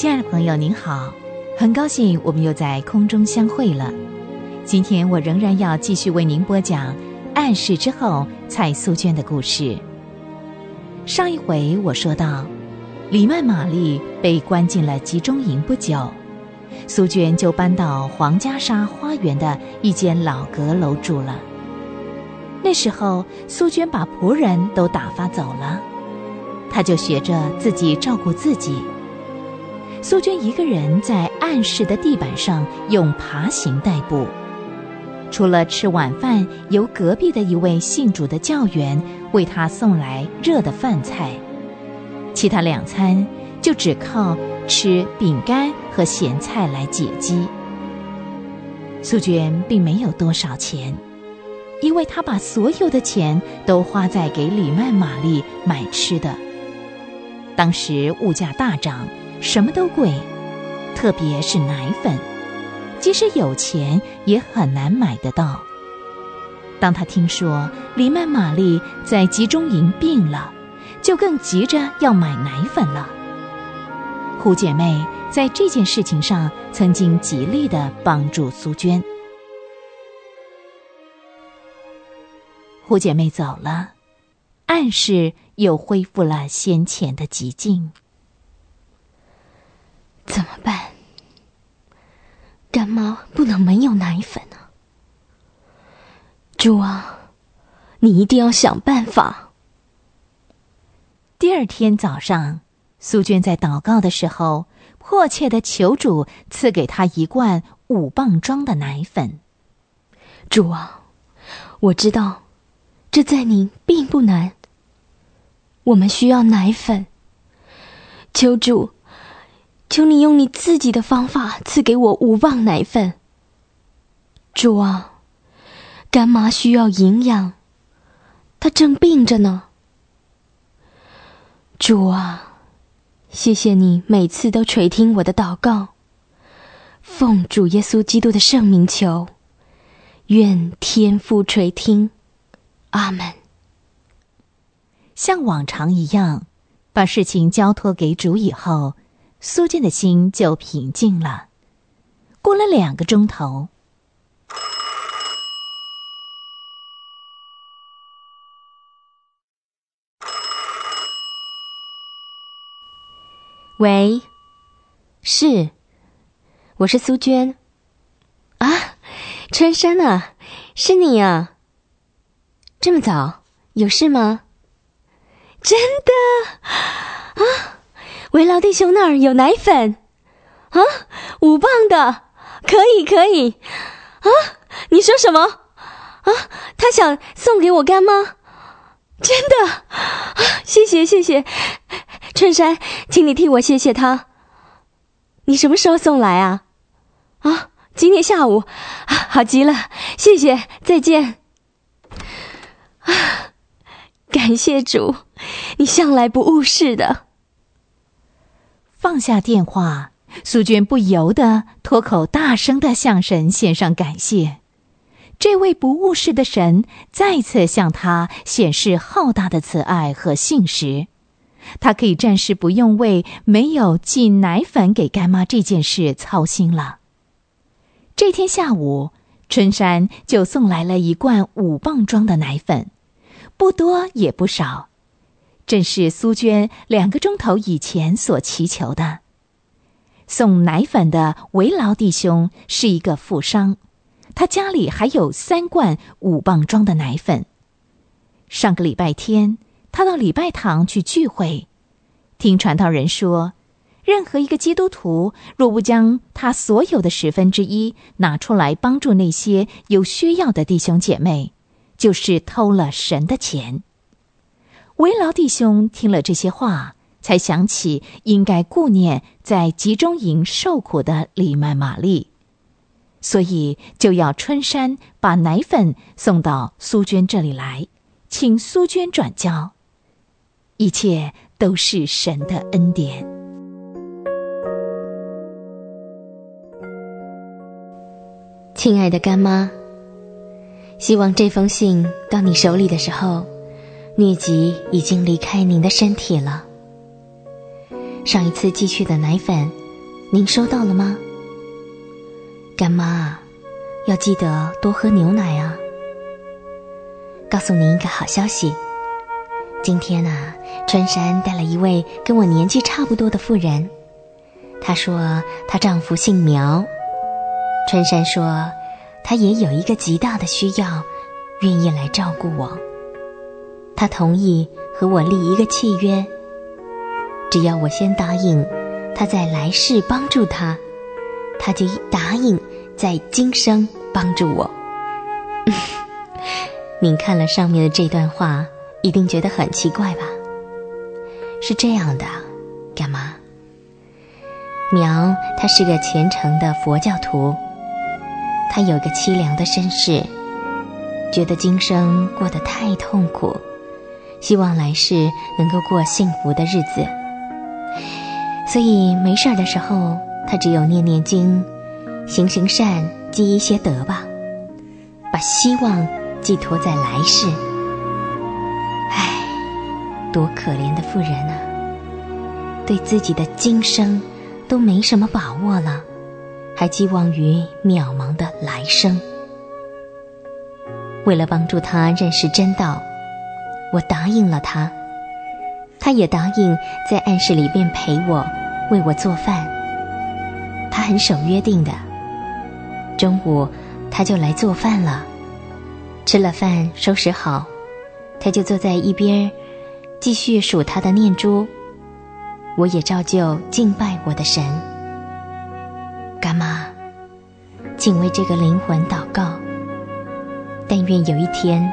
亲爱的朋友，您好，很高兴我们又在空中相会了。今天我仍然要继续为您播讲暗示之后蔡素娟的故事。上一回我说到，李曼玛丽被关进了集中营不久，苏娟就搬到皇家沙花园的一间老阁楼住了。那时候，苏娟把仆人都打发走了，她就学着自己照顾自己。苏娟一个人在暗室的地板上用爬行代步，除了吃晚饭由隔壁的一位信主的教员为她送来热的饭菜，其他两餐就只靠吃饼干和咸菜来解饥。苏娟并没有多少钱，因为她把所有的钱都花在给李曼玛丽买吃的。当时物价大涨。什么都贵，特别是奶粉，即使有钱也很难买得到。当他听说李曼玛丽在集中营病了，就更急着要买奶粉了。胡姐妹在这件事情上曾经极力的帮助苏娟。胡姐妹走了，暗示又恢复了先前的寂静。怎么办？干妈不能没有奶粉啊！主啊，你一定要想办法。第二天早上，苏娟在祷告的时候，迫切的求主赐给她一罐五磅装的奶粉。主啊，我知道这在您并不难。我们需要奶粉，求主。求你用你自己的方法赐给我五磅奶粉，主啊，干妈需要营养，她正病着呢。主啊，谢谢你每次都垂听我的祷告，奉主耶稣基督的圣名求，愿天父垂听，阿门。像往常一样，把事情交托给主以后。苏建的心就平静了。过了两个钟头，喂，是，我是苏娟。啊，春山啊，是你啊！这么早，有事吗？真的啊！维劳弟兄那儿有奶粉，啊，五磅的，可以可以，啊，你说什么？啊，他想送给我干妈，真的，啊，谢谢谢谢，春山，请你替我谢谢他。你什么时候送来啊？啊，今天下午，啊好极了，谢谢，再见。啊，感谢主，你向来不误事的。放下电话，苏娟不由得脱口大声的向神献上感谢。这位不误事的神再次向他显示浩大的慈爱和信实，他可以暂时不用为没有寄奶粉给干妈这件事操心了。这天下午，春山就送来了一罐五磅装的奶粉，不多也不少。正是苏娟两个钟头以前所祈求的。送奶粉的维劳弟兄是一个富商，他家里还有三罐五磅装的奶粉。上个礼拜天，他到礼拜堂去聚会，听传道人说，任何一个基督徒若不将他所有的十分之一拿出来帮助那些有需要的弟兄姐妹，就是偷了神的钱。维劳弟兄听了这些话，才想起应该顾念在集中营受苦的李曼玛丽，所以就要春山把奶粉送到苏娟这里来，请苏娟转交。一切都是神的恩典。亲爱的干妈，希望这封信到你手里的时候。疟疾已经离开您的身体了。上一次寄去的奶粉您收到了吗？干妈，要记得多喝牛奶啊。告诉您一个好消息，今天呢，春山带了一位跟我年纪差不多的妇人。她说她丈夫姓苗。春山说，她也有一个极大的需要，愿意来照顾我。他同意和我立一个契约，只要我先答应，他在来世帮助他，他就答应在今生帮助我。您看了上面的这段话，一定觉得很奇怪吧？是这样的，干妈，苗他是个虔诚的佛教徒，他有个凄凉的身世，觉得今生过得太痛苦，希望来世能够过幸福的日子，所以没事儿的时候，他只有念念经，行行善，积一些德吧，把希望。寄托在来世，唉，多可怜的妇人啊！对自己的今生都没什么把握了，还寄望于渺茫的来生。为了帮助他认识真道，我答应了他，他也答应在暗室里边陪我，为我做饭。他很守约定的，中午他就来做饭了。吃了饭，收拾好，他就坐在一边，继续数他的念珠。我也照旧敬拜我的神。干妈，请为这个灵魂祷告。但愿有一天，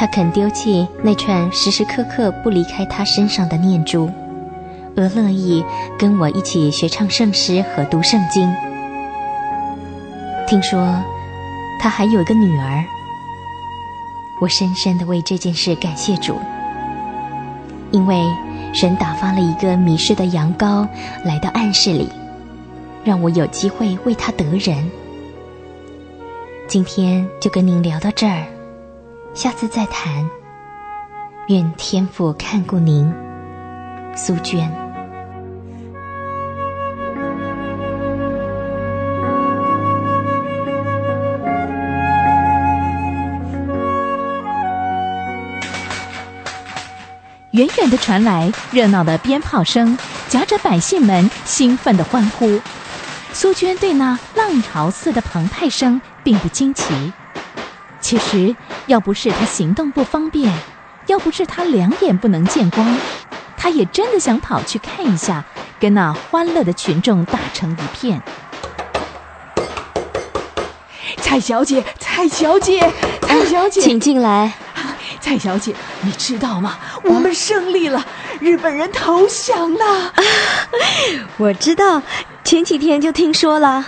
他肯丢弃那串时时刻刻不离开他身上的念珠，而乐意跟我一起学唱圣诗和读圣经。听说，他还有个女儿。我深深的为这件事感谢主，因为神打发了一个迷失的羊羔来到暗室里，让我有机会为他得人。今天就跟您聊到这儿，下次再谈。愿天父看顾您，苏娟。远远的传来热闹的鞭炮声，夹着百姓们兴奋的欢呼。苏娟对那浪潮似的澎湃声并不惊奇。其实，要不是他行动不方便，要不是他两眼不能见光，他也真的想跑去看一下，跟那欢乐的群众打成一片。蔡小姐，蔡小姐，蔡小姐，请进来。蔡小姐，你知道吗？我们胜利了，日本人投降了。我知道，前几天就听说了。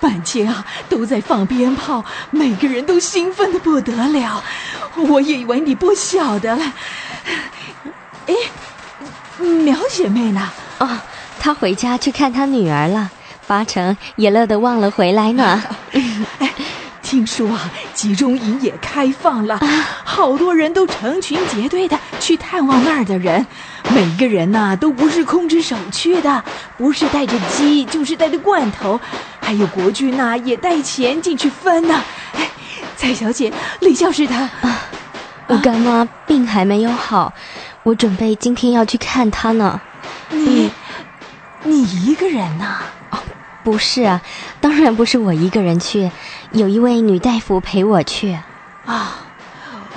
半街啊都在放鞭炮，每个人都兴奋的不得了。我以为你不晓得了。哎，苗姐妹呢？哦，她回家去看她女儿了，八成也乐得忘了回来呢。哎。听说啊，集中营也开放了，好多人都成群结队的去探望那儿的人，每个人呐都不是空着手去的，不是带着鸡就是带着罐头，还有国君呐也带钱进去分呢。哎，蔡小姐，李教师他，我干妈病还没有好，我准备今天要去看她呢。你，你一个人呐？哦不是啊，当然不是我一个人去，有一位女大夫陪我去。啊，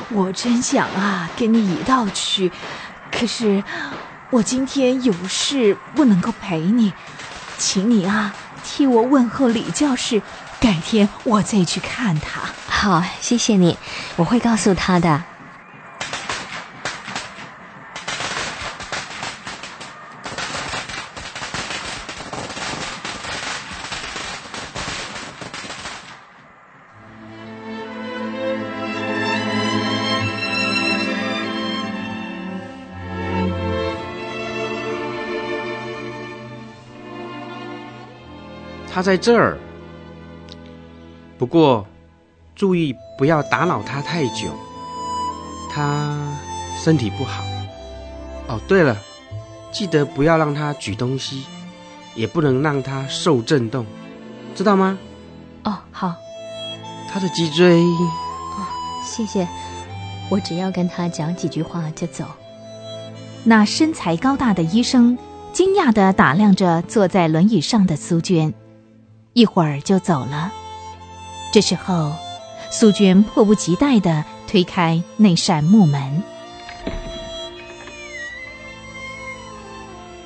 我真想啊跟你一道去，可是我今天有事不能够陪你，请你啊替我问候李教士，改天我再去看他。好，谢谢你，我会告诉他的。他在这儿，不过注意不要打扰他太久。他身体不好。哦，对了，记得不要让他举东西，也不能让他受震动，知道吗？哦，好，他的脊椎，哦谢谢。我只要跟他讲几句话就走。那身材高大的医生惊讶地打量着坐在轮椅上的苏娟，一会儿就走了。这时候，苏娟迫不及待地推开那扇木门。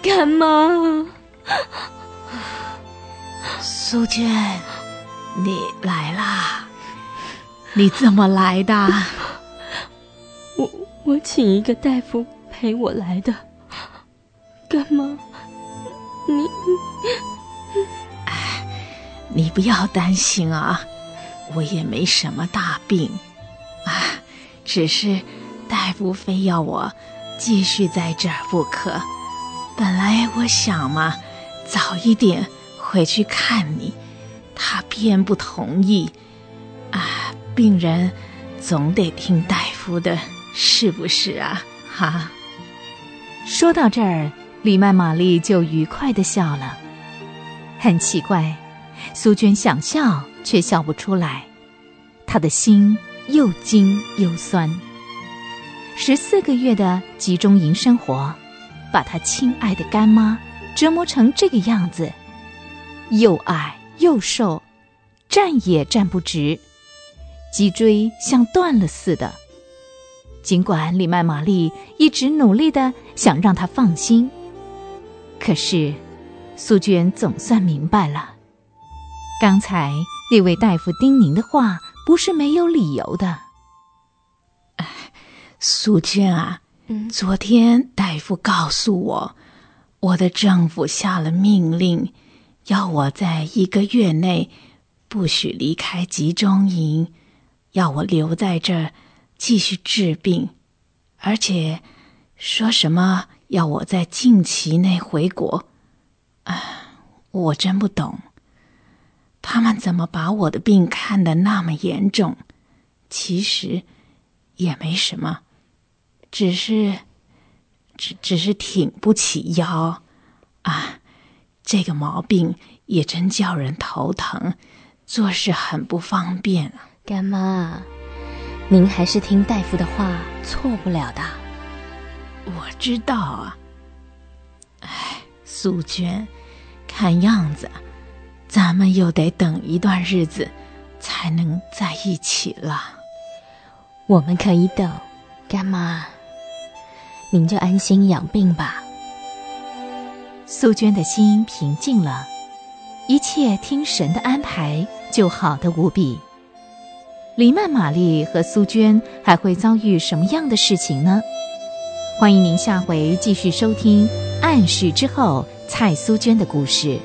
干妈，苏娟，你来啦！你怎么来的？我我请一个大夫陪我来的。干妈，你，哎，你不要担心啊，我也没什么大病，啊，只是大夫非要我继续在这儿不可。本来我想嘛，早一点回去看你，他偏不同意。啊，病人总得听大夫的，是不是啊？哈。说到这儿，李曼玛丽就愉快的笑了。很奇怪，苏娟想笑却笑不出来，她的心又惊又酸。十四个月的集中营生活。把她亲爱的干妈折磨成这个样子，又矮又瘦，站也站不直，脊椎像断了似的。尽管李曼玛丽一直努力的想让她放心，可是苏娟总算明白了，刚才那位大夫叮咛的话不是没有理由的。哎，苏娟啊。昨天大夫告诉我，我的丈夫下了命令，要我在一个月内不许离开集中营，要我留在这儿继续治病，而且说什么要我在近期内回国。啊，我真不懂，他们怎么把我的病看得那么严重？其实也没什么。只是，只只是挺不起腰，啊，这个毛病也真叫人头疼，做事很不方便啊。干妈，您还是听大夫的话，错不了的。我知道啊。哎，素娟，看样子，咱们又得等一段日子，才能在一起了。我们可以等，干妈。您就安心养病吧。苏娟的心平静了，一切听神的安排，就好的无比。黎曼玛丽和苏娟还会遭遇什么样的事情呢？欢迎您下回继续收听《暗示之后》蔡苏娟的故事。